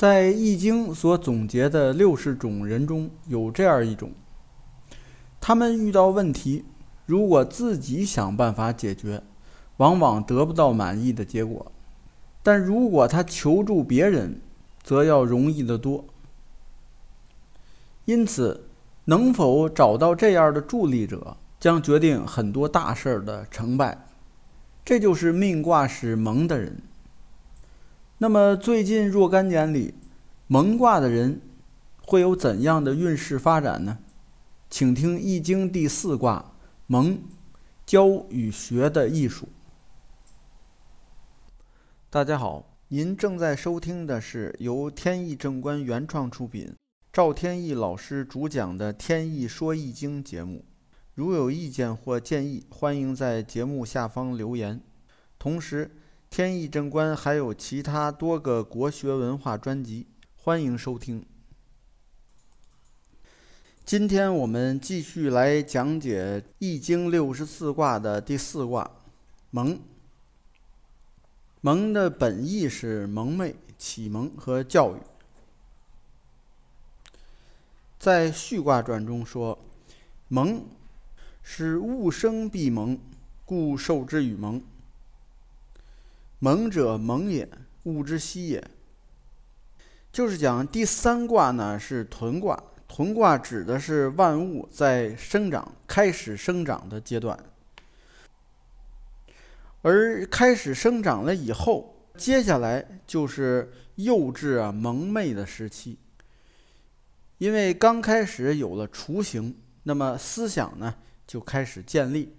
在《易经》所总结的六十种人中有这样一种：他们遇到问题，如果自己想办法解决，往往得不到满意的结果；但如果他求助别人，则要容易得多。因此，能否找到这样的助力者，将决定很多大事儿的成败。这就是命卦使蒙的人。那么最近若干年里，蒙卦的人会有怎样的运势发展呢？请听《易经》第四卦蒙，教与学的艺术。大家好，您正在收听的是由天意正观原创出品，赵天意老师主讲的《天意说易经》节目。如有意见或建议，欢迎在节目下方留言。同时，天意正观还有其他多个国学文化专辑，欢迎收听。今天我们继续来讲解《易经》六十四卦的第四卦“蒙”。蒙的本意是蒙昧、启蒙和教育。在《序卦传》中说：“蒙，是物生必蒙，故受之与蒙。”蒙者，蒙也，物之息也。就是讲第三卦呢是屯卦，屯卦指的是万物在生长、开始生长的阶段，而开始生长了以后，接下来就是幼稚啊、蒙昧的时期。因为刚开始有了雏形，那么思想呢就开始建立。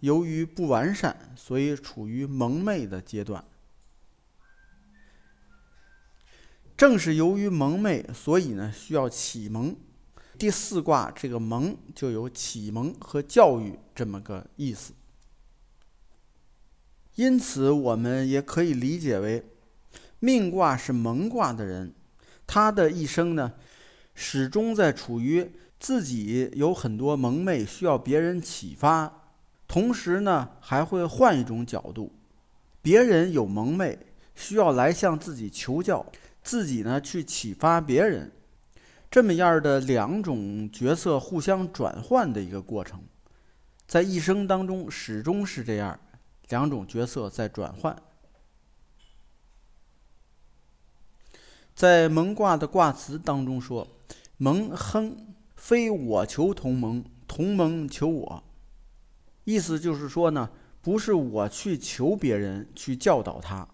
由于不完善，所以处于蒙昧的阶段。正是由于蒙昧，所以呢需要启蒙。第四卦这个“蒙”就有启蒙和教育这么个意思。因此，我们也可以理解为，命卦是蒙卦的人，他的一生呢，始终在处于自己有很多蒙昧，需要别人启发。同时呢，还会换一种角度，别人有蒙昧，需要来向自己求教，自己呢去启发别人，这么样的两种角色互相转换的一个过程，在一生当中始终是这样，两种角色在转换。在蒙卦的卦辞当中说：“蒙亨，非我求同盟，同盟求我。”意思就是说呢，不是我去求别人去教导他，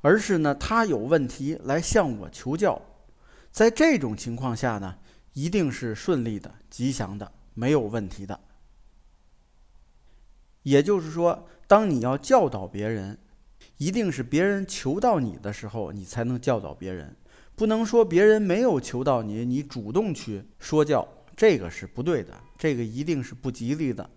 而是呢他有问题来向我求教，在这种情况下呢，一定是顺利的、吉祥的、没有问题的。也就是说，当你要教导别人，一定是别人求到你的时候，你才能教导别人，不能说别人没有求到你，你主动去说教，这个是不对的，这个一定是不吉利的。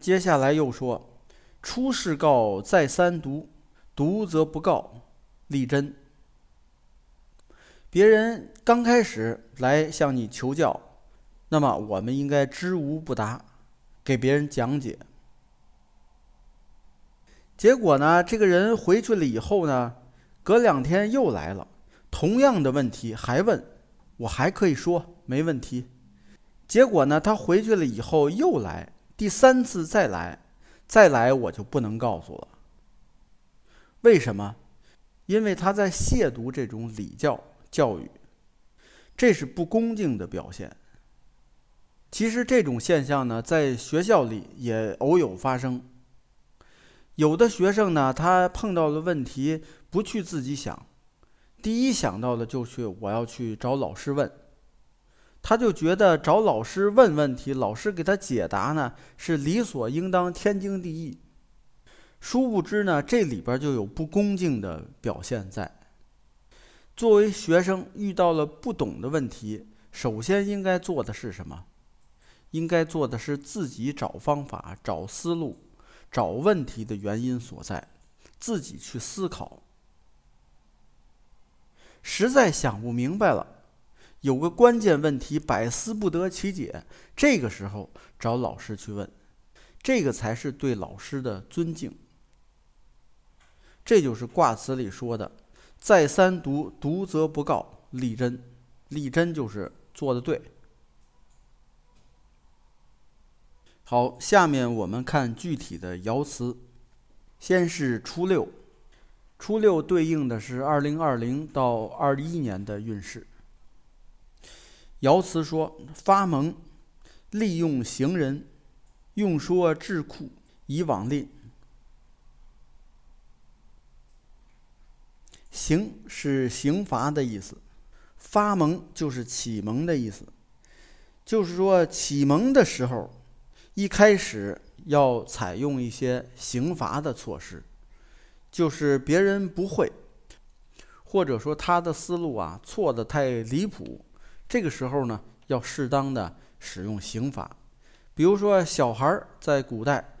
接下来又说：“出世告，再三读，读则不告，立真。”别人刚开始来向你求教，那么我们应该知无不答，给别人讲解。结果呢，这个人回去了以后呢，隔两天又来了，同样的问题还问，我还可以说没问题。结果呢，他回去了以后又来。第三次再来，再来我就不能告诉了。为什么？因为他在亵渎这种礼教教育，这是不恭敬的表现。其实这种现象呢，在学校里也偶有发生。有的学生呢，他碰到了问题，不去自己想，第一想到的就去我要去找老师问。他就觉得找老师问问题，老师给他解答呢，是理所应当、天经地义。殊不知呢，这里边就有不恭敬的表现在。作为学生，遇到了不懂的问题，首先应该做的是什么？应该做的是自己找方法、找思路、找问题的原因所在，自己去思考。实在想不明白了。有个关键问题，百思不得其解，这个时候找老师去问，这个才是对老师的尊敬。这就是卦辞里说的：“再三读，读则不告，立真。立真就是做的对。好，下面我们看具体的爻辞。先是初六，初六对应的是二零二零到二一年的运势。爻辞说：“发蒙，利用行人，用说智库，以往令。”刑是刑罚的意思，发蒙就是启蒙的意思，就是说启蒙的时候，一开始要采用一些刑罚的措施，就是别人不会，或者说他的思路啊错的太离谱。这个时候呢，要适当的使用刑法，比如说小孩儿在古代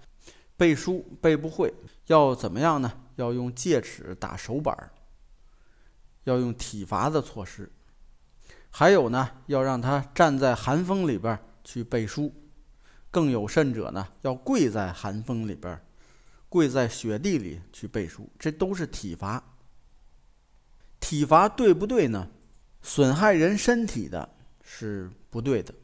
背书背不会，要怎么样呢？要用戒尺打手板儿，要用体罚的措施。还有呢，要让他站在寒风里边去背书，更有甚者呢，要跪在寒风里边，跪在雪地里去背书，这都是体罚。体罚对不对呢？损害人身体的是不对的，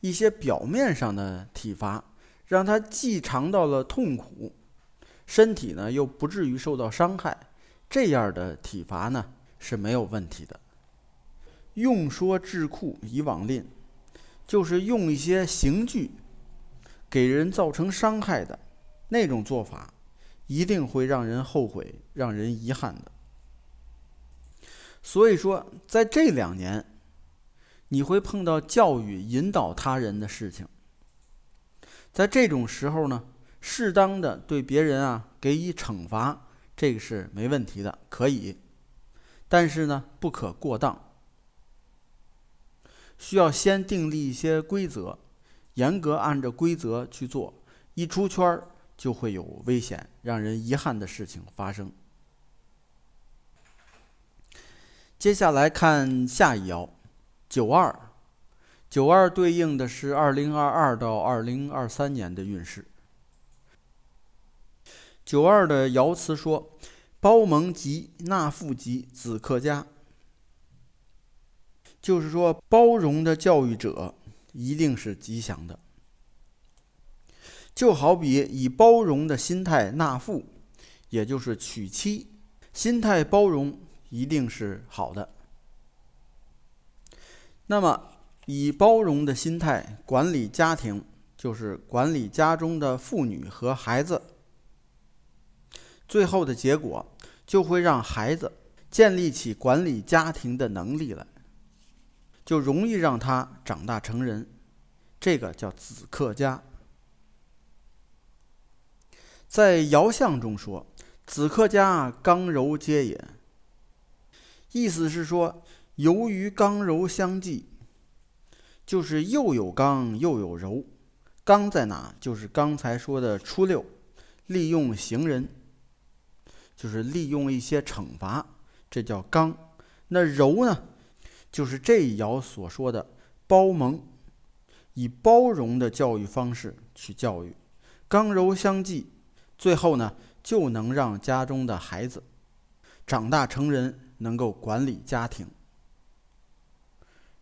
一些表面上的体罚，让他既尝到了痛苦，身体呢又不至于受到伤害，这样的体罚呢是没有问题的。用说智库以往令，就是用一些刑具给人造成伤害的那种做法，一定会让人后悔、让人遗憾的。所以说，在这两年，你会碰到教育引导他人的事情。在这种时候呢，适当的对别人啊给予惩罚，这个是没问题的，可以。但是呢，不可过当，需要先订立一些规则，严格按照规则去做，一出圈儿就会有危险，让人遗憾的事情发生。接下来看下一爻，九二，九二对应的是二零二二到二零二三年的运势。九二的爻辞说：“包蒙吉，纳富吉，子克家。”就是说，包容的教育者一定是吉祥的。就好比以包容的心态纳富，也就是娶妻，心态包容。一定是好的。那么，以包容的心态管理家庭，就是管理家中的妇女和孩子。最后的结果就会让孩子建立起管理家庭的能力来，就容易让他长大成人。这个叫子克家。在爻象中说：“子克家，刚柔皆也。”意思是说，由于刚柔相济，就是又有刚又有柔。刚在哪？就是刚才说的初六，利用行人，就是利用一些惩罚，这叫刚。那柔呢？就是这一爻所说的包蒙，以包容的教育方式去教育，刚柔相济，最后呢，就能让家中的孩子长大成人。能够管理家庭，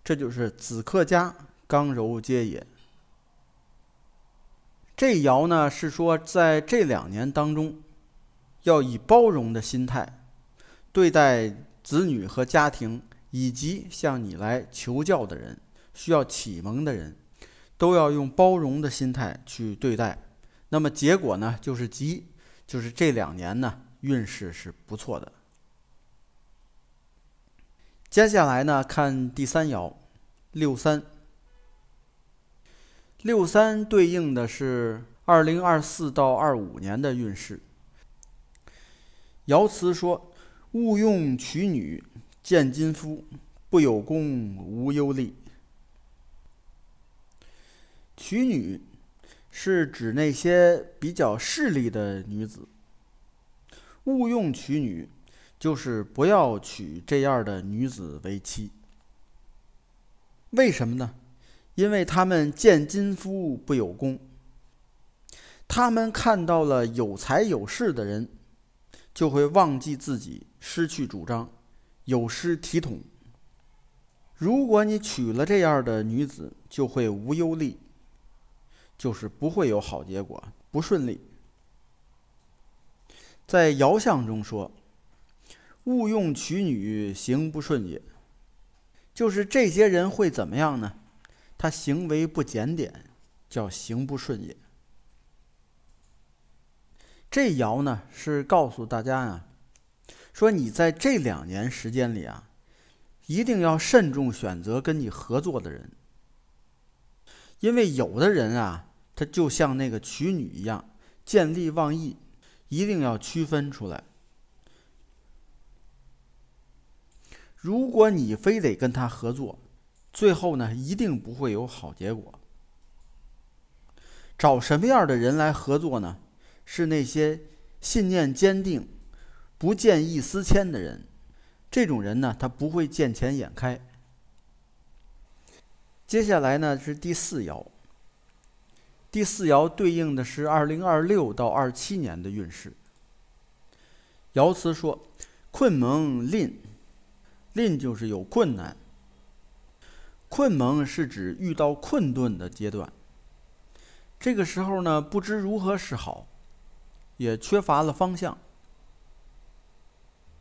这就是子克家，刚柔皆也。这爻呢是说，在这两年当中，要以包容的心态对待子女和家庭，以及向你来求教的人、需要启蒙的人，都要用包容的心态去对待。那么结果呢，就是吉，就是这两年呢运势是不错的。接下来呢，看第三爻，六三。六三对应的是二零二四到二五年的运势。爻辞说：“勿用娶女，见金夫，不有功，无忧利。”娶女是指那些比较势利的女子。勿用娶女。就是不要娶这样的女子为妻。为什么呢？因为他们见金夫不有功。他们看到了有才有势的人，就会忘记自己，失去主张，有失体统。如果你娶了这样的女子，就会无忧虑，就是不会有好结果，不顺利。在爻象中说：“勿用娶女，行不顺也。”就是这些人会怎么样呢？他行为不检点，叫行不顺也。这爻呢是告诉大家呀，说你在这两年时间里啊。一定要慎重选择跟你合作的人，因为有的人啊，他就像那个娶女一样，见利忘义，一定要区分出来。如果你非得跟他合作，最后呢，一定不会有好结果。找什么样的人来合作呢？是那些信念坚定、不见异思迁的人。这种人呢，他不会见钱眼开。接下来呢是第四爻。第四爻对应的是二零二六到二七年的运势。爻辞说：“困蒙吝，吝就是有困难。困蒙是指遇到困顿的阶段。这个时候呢，不知如何是好，也缺乏了方向。”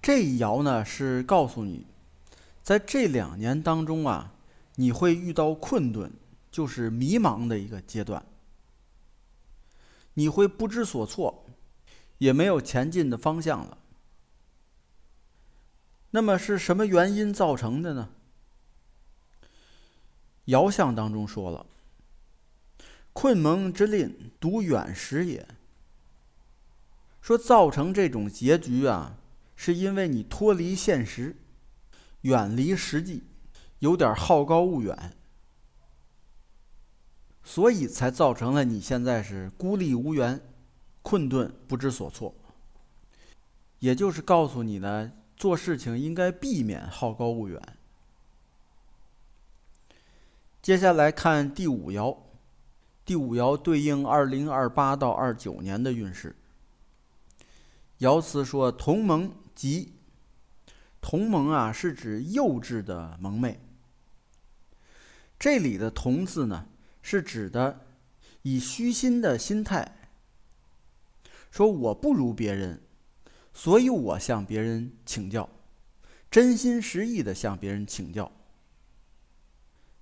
这一爻呢是告诉你，在这两年当中啊，你会遇到困顿，就是迷茫的一个阶段。你会不知所措，也没有前进的方向了。那么是什么原因造成的呢？爻象当中说了：“困蒙之吝，独远时也。”说造成这种结局啊。是因为你脱离现实，远离实际，有点好高骛远，所以才造成了你现在是孤立无援、困顿不知所措。也就是告诉你呢，做事情应该避免好高骛远。接下来看第五爻，第五爻对应二零二八到二九年的运势。爻辞说：“同盟。”即同盟啊，是指幼稚的萌妹。这里的“同”字呢，是指的以虚心的心态，说我不如别人，所以我向别人请教，真心实意的向别人请教。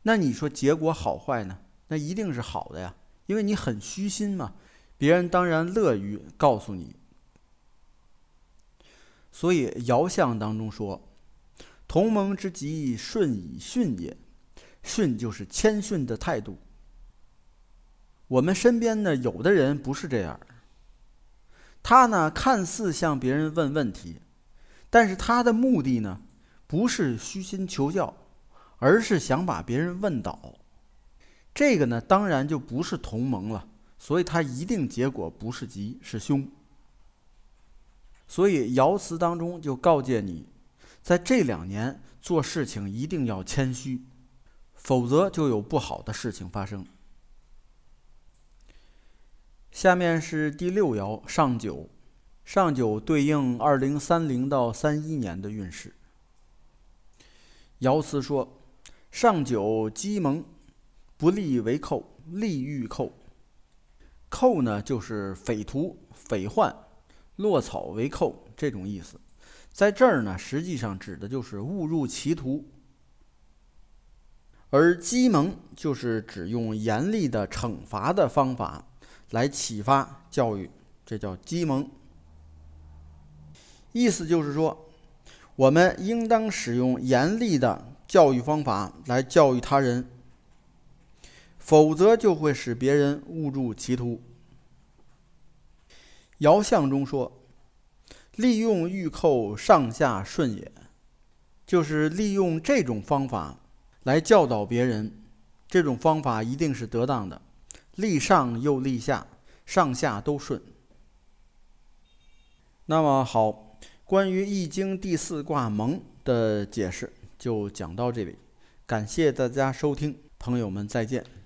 那你说结果好坏呢？那一定是好的呀，因为你很虚心嘛，别人当然乐于告诉你。所以爻象当中说：“同盟之吉，顺以训也。训就是谦逊的态度。我们身边呢，有的人不是这样。他呢，看似向别人问问题，但是他的目的呢，不是虚心求教，而是想把别人问倒。这个呢，当然就不是同盟了。所以他一定结果不是吉，是凶。”所以爻辞当中就告诫你，在这两年做事情一定要谦虚，否则就有不好的事情发生。下面是第六爻上九，上九对应二零三零到三一年的运势。爻辞说：“上九积蒙，不利为寇，利欲寇。寇呢，就是匪徒、匪患。”落草为寇这种意思，在这儿呢，实际上指的就是误入歧途；而鸡蒙就是指用严厉的惩罚的方法来启发教育，这叫激蒙。意思就是说，我们应当使用严厉的教育方法来教育他人，否则就会使别人误入歧途。爻象中说：“利用玉扣，上下顺也。”就是利用这种方法来教导别人，这种方法一定是得当的，立上又立下，上下都顺。那么好，关于《易经》第四卦“蒙”的解释就讲到这里，感谢大家收听，朋友们再见。